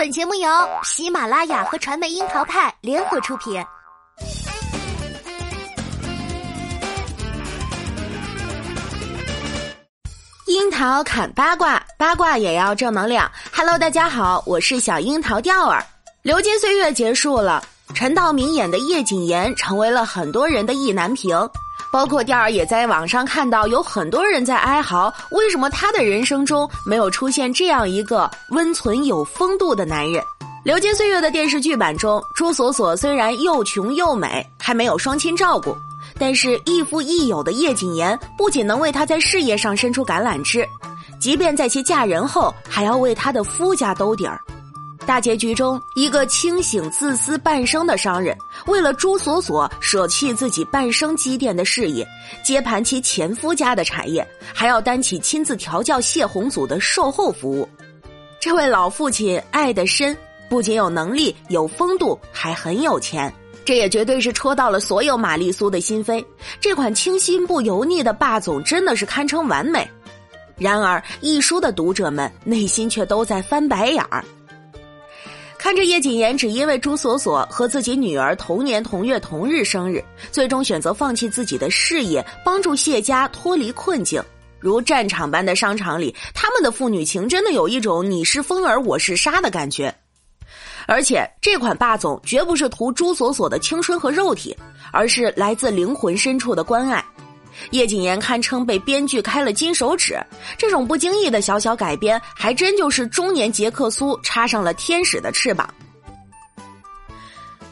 本节目由喜马拉雅和传媒樱桃派联合出品。樱桃砍八卦，八卦也要正能量。Hello，大家好，我是小樱桃调儿。流金岁月结束了，陈道明演的叶谨言成为了很多人的意难平。包括调儿也在网上看到有很多人在哀嚎，为什么他的人生中没有出现这样一个温存有风度的男人？《流金岁月》的电视剧版中，朱锁锁虽然又穷又美，还没有双亲照顾，但是亦父亦友的叶谨言不仅能为她在事业上伸出橄榄枝，即便在其嫁人后，还要为她的夫家兜底儿。大结局中，一个清醒自私半生的商人，为了朱锁锁舍弃自己半生积淀的事业，接盘其前夫家的产业，还要担起亲自调教谢红祖的售后服务。这位老父亲爱得深，不仅有能力、有风度，还很有钱。这也绝对是戳到了所有玛丽苏的心扉。这款清新不油腻的霸总真的是堪称完美。然而，一书的读者们内心却都在翻白眼儿。看着叶谨言只因为朱锁锁和自己女儿同年同月同日生日，最终选择放弃自己的事业，帮助谢家脱离困境，如战场般的商场里，他们的父女情真的有一种你是风儿我是沙的感觉。而且这款霸总绝不是图朱锁锁的青春和肉体，而是来自灵魂深处的关爱。叶谨言堪称被编剧开了金手指，这种不经意的小小改编，还真就是中年杰克苏插上了天使的翅膀。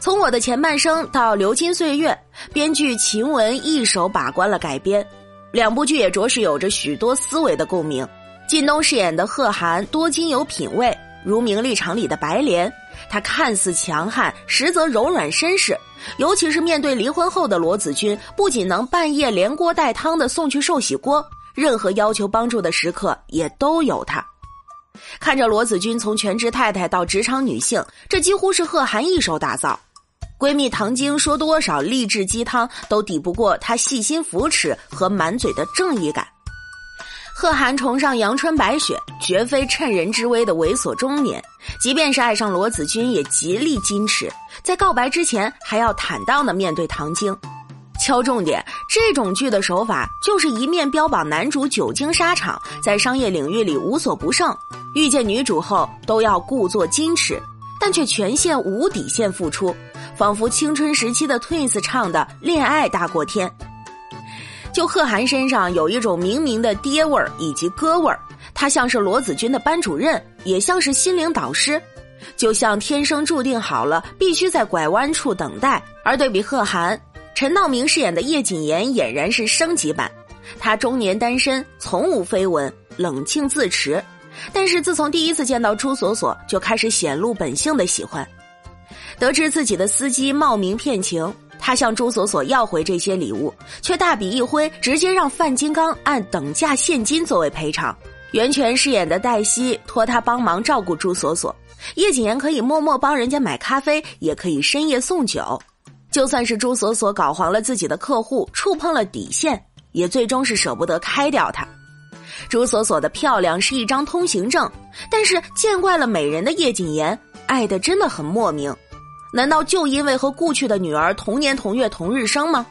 从我的前半生到流金岁月，编剧秦雯一手把关了改编，两部剧也着实有着许多思维的共鸣。靳东饰演的贺涵多金有品位，如名利场里的白莲。他看似强悍，实则柔软绅士。尤其是面对离婚后的罗子君，不仅能半夜连锅带汤的送去寿喜锅，任何要求帮助的时刻也都有他。看着罗子君从全职太太到职场女性，这几乎是贺涵一手打造。闺蜜唐晶说多少励志鸡汤，都抵不过她细心扶持和满嘴的正义感。贺涵崇尚阳春白雪，绝非趁人之危的猥琐中年。即便是爱上罗子君，也极力矜持，在告白之前还要坦荡的面对唐晶。敲重点，这种剧的手法就是一面标榜男主久经沙场，在商业领域里无所不胜，遇见女主后都要故作矜持，但却全线无底线付出，仿佛青春时期的 Twins 唱的“恋爱大过天”。就贺涵身上有一种明明的爹味儿以及哥味儿，他像是罗子君的班主任，也像是心灵导师，就像天生注定好了必须在拐弯处等待。而对比贺涵，陈道明饰演的叶谨言俨然是升级版。他中年单身，从无绯闻，冷静自持，但是自从第一次见到朱锁锁，就开始显露本性的喜欢。得知自己的司机冒名骗情。他向朱锁锁要回这些礼物，却大笔一挥，直接让范金刚按等价现金作为赔偿。袁泉饰演的黛西托他帮忙照顾朱锁锁，叶谨言可以默默帮人家买咖啡，也可以深夜送酒。就算是朱锁锁搞黄了自己的客户，触碰了底线，也最终是舍不得开掉他。朱锁锁的漂亮是一张通行证，但是见惯了美人的叶谨言，爱的真的很莫名。难道就因为和故去的女儿同年同月同日生吗？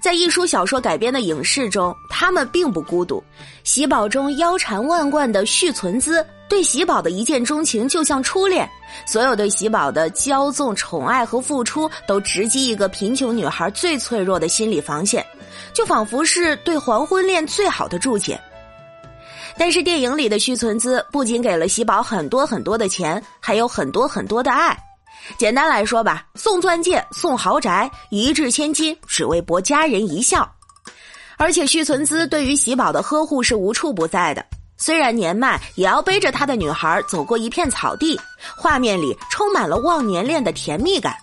在一书小说改编的影视中，他们并不孤独。喜宝中腰缠万贯的续存姿，对喜宝的一见钟情就像初恋。所有对喜宝的骄纵、宠爱和付出，都直击一个贫穷女孩最脆弱的心理防线，就仿佛是对黄昏恋最好的注解。但是电影里的续存姿不仅给了喜宝很多很多的钱，还有很多很多的爱。简单来说吧，送钻戒、送豪宅，一掷千金，只为博家人一笑。而且续存姿对于喜宝的呵护是无处不在的，虽然年迈，也要背着他的女孩走过一片草地，画面里充满了忘年恋的甜蜜感。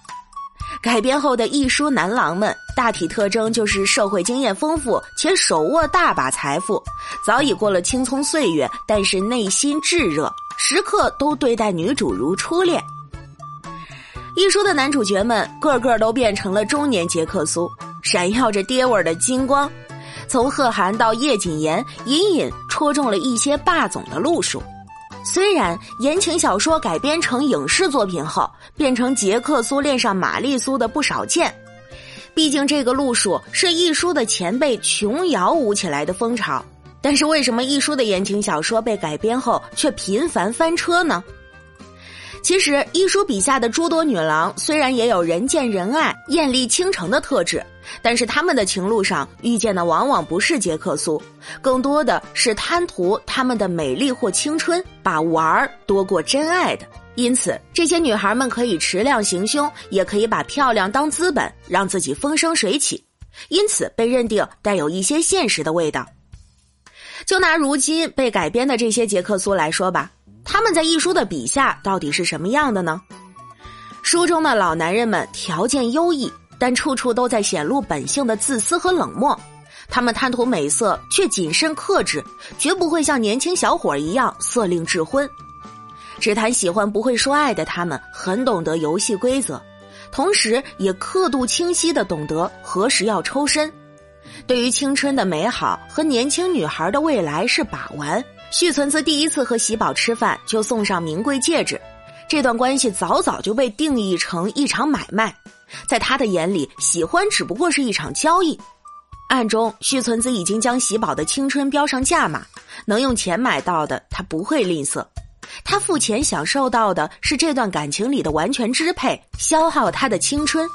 改编后的一书男郎们，大体特征就是社会经验丰富且手握大把财富，早已过了青葱岁月，但是内心炙热，时刻都对待女主如初恋。一书的男主角们个个都变成了中年杰克苏，闪耀着爹味的金光。从贺涵到叶谨言，隐隐戳中了一些霸总的路数。虽然言情小说改编成影视作品后，变成杰克苏恋上玛丽苏的不少见，毕竟这个路数是一书的前辈琼瑶舞起来的风潮。但是为什么一书的言情小说被改编后却频繁翻车呢？其实，一书笔下的诸多女郎虽然也有人见人爱、艳丽倾城的特质，但是他们的情路上遇见的往往不是杰克苏，更多的是贪图他们的美丽或青春，把玩儿多过真爱的。因此，这些女孩们可以持量行凶，也可以把漂亮当资本，让自己风生水起，因此被认定带有一些现实的味道。就拿如今被改编的这些杰克苏来说吧。他们在一书的笔下到底是什么样的呢？书中的老男人们条件优异，但处处都在显露本性的自私和冷漠。他们贪图美色，却谨慎克制，绝不会像年轻小伙一样色令智昏。只谈喜欢不会说爱的他们，很懂得游戏规则，同时也刻度清晰的懂得何时要抽身。对于青春的美好和年轻女孩的未来是把玩。续存子第一次和喜宝吃饭就送上名贵戒指，这段关系早早就被定义成一场买卖，在他的眼里，喜欢只不过是一场交易。暗中，续存子已经将喜宝的青春标上价码，能用钱买到的，他不会吝啬。他付钱享受到的是这段感情里的完全支配，消耗他的青春。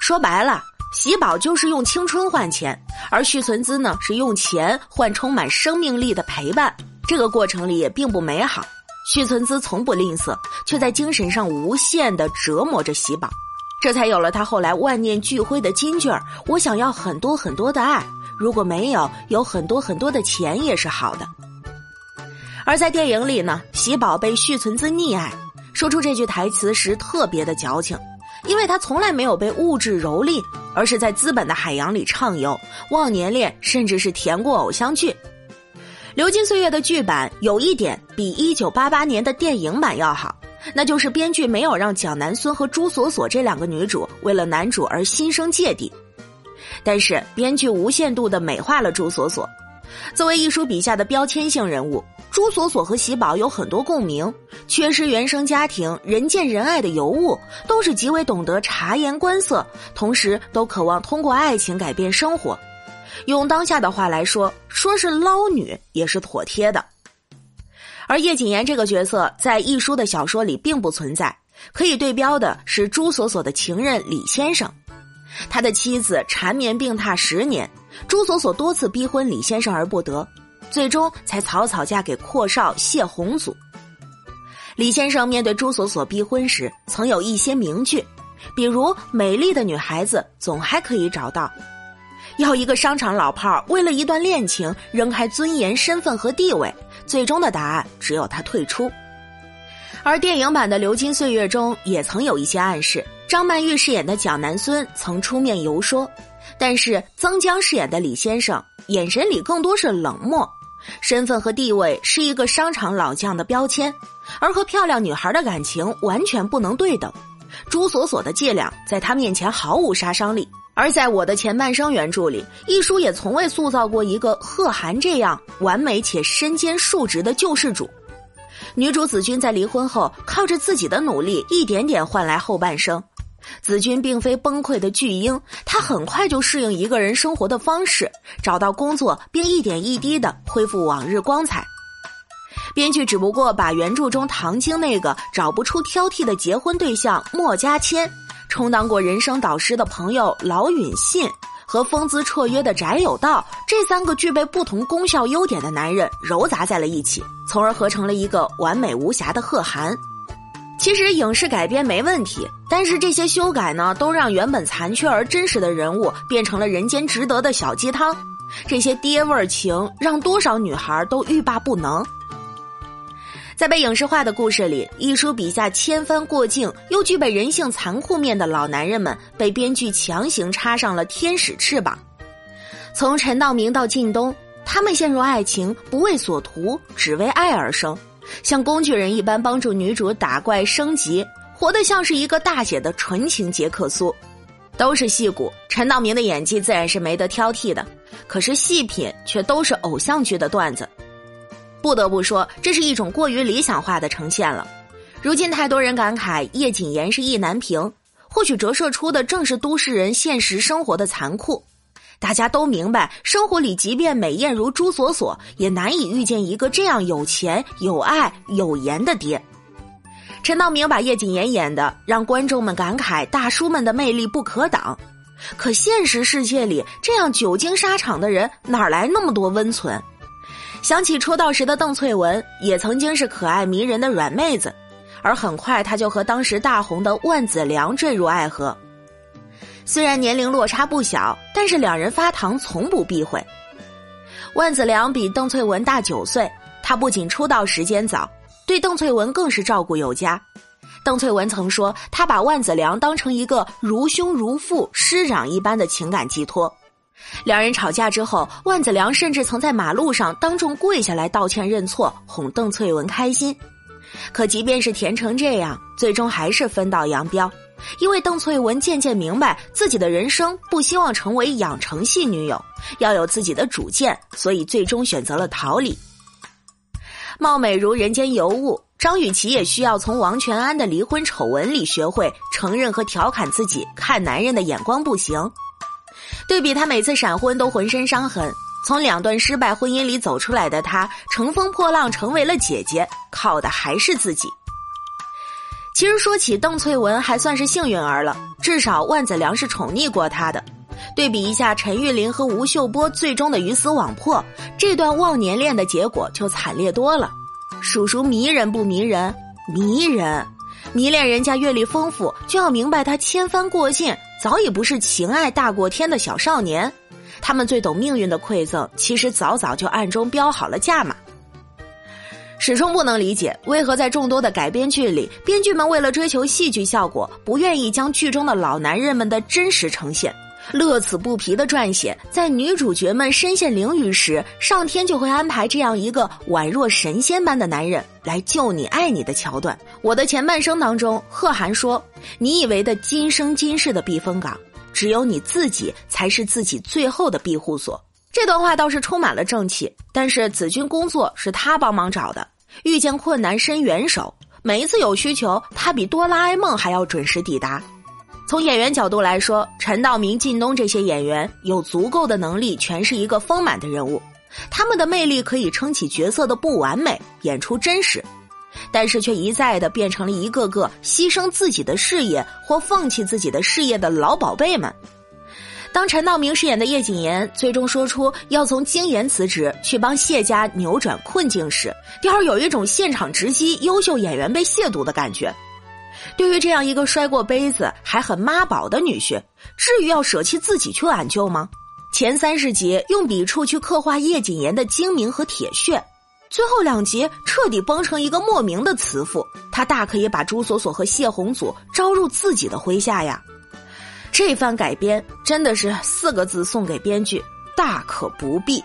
说白了。喜宝就是用青春换钱，而续存资呢是用钱换充满生命力的陪伴。这个过程里也并不美好。续存资从不吝啬，却在精神上无限的折磨着喜宝，这才有了他后来万念俱灰的金句儿：“我想要很多很多的爱，如果没有，有很多很多的钱也是好的。”而在电影里呢，喜宝被续存资溺爱，说出这句台词时特别的矫情，因为他从来没有被物质蹂躏。而是在资本的海洋里畅游，忘年恋甚至是甜过偶像剧。《流金岁月》的剧版有一点比一九八八年的电影版要好，那就是编剧没有让蒋南孙和朱锁锁这两个女主为了男主而心生芥蒂，但是编剧无限度的美化了朱锁锁，作为一书笔下的标签性人物。朱锁锁和喜宝有很多共鸣，缺失原生家庭、人见人爱的尤物，都是极为懂得察言观色，同时都渴望通过爱情改变生活。用当下的话来说，说是捞女也是妥帖的。而叶谨言这个角色在一书的小说里并不存在，可以对标的是朱锁锁的情人李先生，他的妻子缠绵病榻十年，朱锁锁多次逼婚李先生而不得。最终才草草嫁给阔少谢宏祖。李先生面对朱锁锁逼婚时，曾有一些名句，比如“美丽的女孩子总还可以找到”，要一个商场老炮儿为了一段恋情扔开尊严、身份和地位，最终的答案只有他退出。而电影版的《流金岁月》中也曾有一些暗示，张曼玉饰演的蒋南孙曾出面游说，但是曾江饰演的李先生眼神里更多是冷漠。身份和地位是一个商场老将的标签，而和漂亮女孩的感情完全不能对等。朱锁锁的伎俩在他面前毫无杀伤力。而在我的前半生原著里，一书也从未塑造过一个贺涵这样完美且身兼数职的救世主。女主子君在离婚后，靠着自己的努力，一点点换来后半生。子君并非崩溃的巨婴，他很快就适应一个人生活的方式，找到工作，并一点一滴的恢复往日光彩。编剧只不过把原著中唐晶那个找不出挑剔的结婚对象莫家谦，充当过人生导师的朋友劳允信和风姿绰约的翟有道这三个具备不同功效优点的男人糅杂在了一起，从而合成了一个完美无瑕的贺涵。其实影视改编没问题，但是这些修改呢，都让原本残缺而真实的人物变成了人间值得的小鸡汤。这些爹味儿情让多少女孩都欲罢不能。在被影视化的故事里，一书笔下千帆过境又具备人性残酷面的老男人们，被编剧强行插上了天使翅膀。从陈道明到靳东，他们陷入爱情不为所图，只为爱而生。像工具人一般帮助女主打怪升级，活得像是一个大写的纯情杰克苏，都是戏骨。陈道明的演技自然是没得挑剔的，可是细品却都是偶像剧的段子。不得不说，这是一种过于理想化的呈现了。如今太多人感慨叶谨言是意难平，或许折射出的正是都市人现实生活的残酷。大家都明白，生活里即便美艳如朱锁锁，也难以遇见一个这样有钱、有爱、有颜的爹。陈道明把叶谨言演的，让观众们感慨大叔们的魅力不可挡。可现实世界里，这样久经沙场的人，哪来那么多温存？想起出道时的邓萃雯，也曾经是可爱迷人的软妹子，而很快她就和当时大红的万梓良坠入爱河。虽然年龄落差不小，但是两人发糖从不避讳。万梓良比邓萃雯大九岁，他不仅出道时间早，对邓萃雯更是照顾有加。邓萃雯曾说，他把万梓良当成一个如兄如父、师长一般的情感寄托。两人吵架之后，万梓良甚至曾在马路上当众跪下来道歉认错，哄邓萃雯开心。可即便是甜成这样，最终还是分道扬镳。因为邓萃雯渐渐明白自己的人生不希望成为养成系女友，要有自己的主见，所以最终选择了逃离。貌美如人间尤物，张雨绮也需要从王全安的离婚丑闻里学会承认和调侃自己看男人的眼光不行。对比她每次闪婚都浑身伤痕，从两段失败婚姻里走出来的她，乘风破浪成为了姐姐，靠的还是自己。其实说起邓萃雯，还算是幸运儿了，至少万梓良是宠溺过她的。对比一下陈玉玲和吴秀波最终的鱼死网破，这段忘年恋的结果就惨烈多了。叔叔迷人不迷人？迷人！迷恋人家阅历丰富，就要明白他千帆过尽，早已不是情爱大过天的小少年。他们最懂命运的馈赠，其实早早就暗中标好了价码。始终不能理解，为何在众多的改编剧里，编剧们为了追求戏剧效果，不愿意将剧中的老男人们的真实呈现，乐此不疲的撰写，在女主角们身陷囹圄时，上天就会安排这样一个宛若神仙般的男人来救你、爱你的桥段。我的前半生当中，贺涵说：“你以为的今生今世的避风港，只有你自己才是自己最后的庇护所。”这段话倒是充满了正气，但是子君工作是他帮忙找的。遇见困难伸援手，每一次有需求，他比哆啦 A 梦还要准时抵达。从演员角度来说，陈道明、靳东这些演员有足够的能力诠释一个丰满的人物，他们的魅力可以撑起角色的不完美，演出真实，但是却一再的变成了一个个牺牲自己的事业或放弃自己的事业的老宝贝们。当陈道明饰演的叶谨言最终说出要从京研辞职去帮谢家扭转困境时，雕儿有一种现场直击优秀演员被亵渎的感觉。对于这样一个摔过杯子还很妈宝的女婿，至于要舍弃自己去挽救吗？前三十集用笔触去刻画叶谨言的精明和铁血，最后两集彻底崩成一个莫名的慈父，他大可以把朱锁锁和谢红祖招入自己的麾下呀。这番改编真的是四个字送给编剧：大可不必。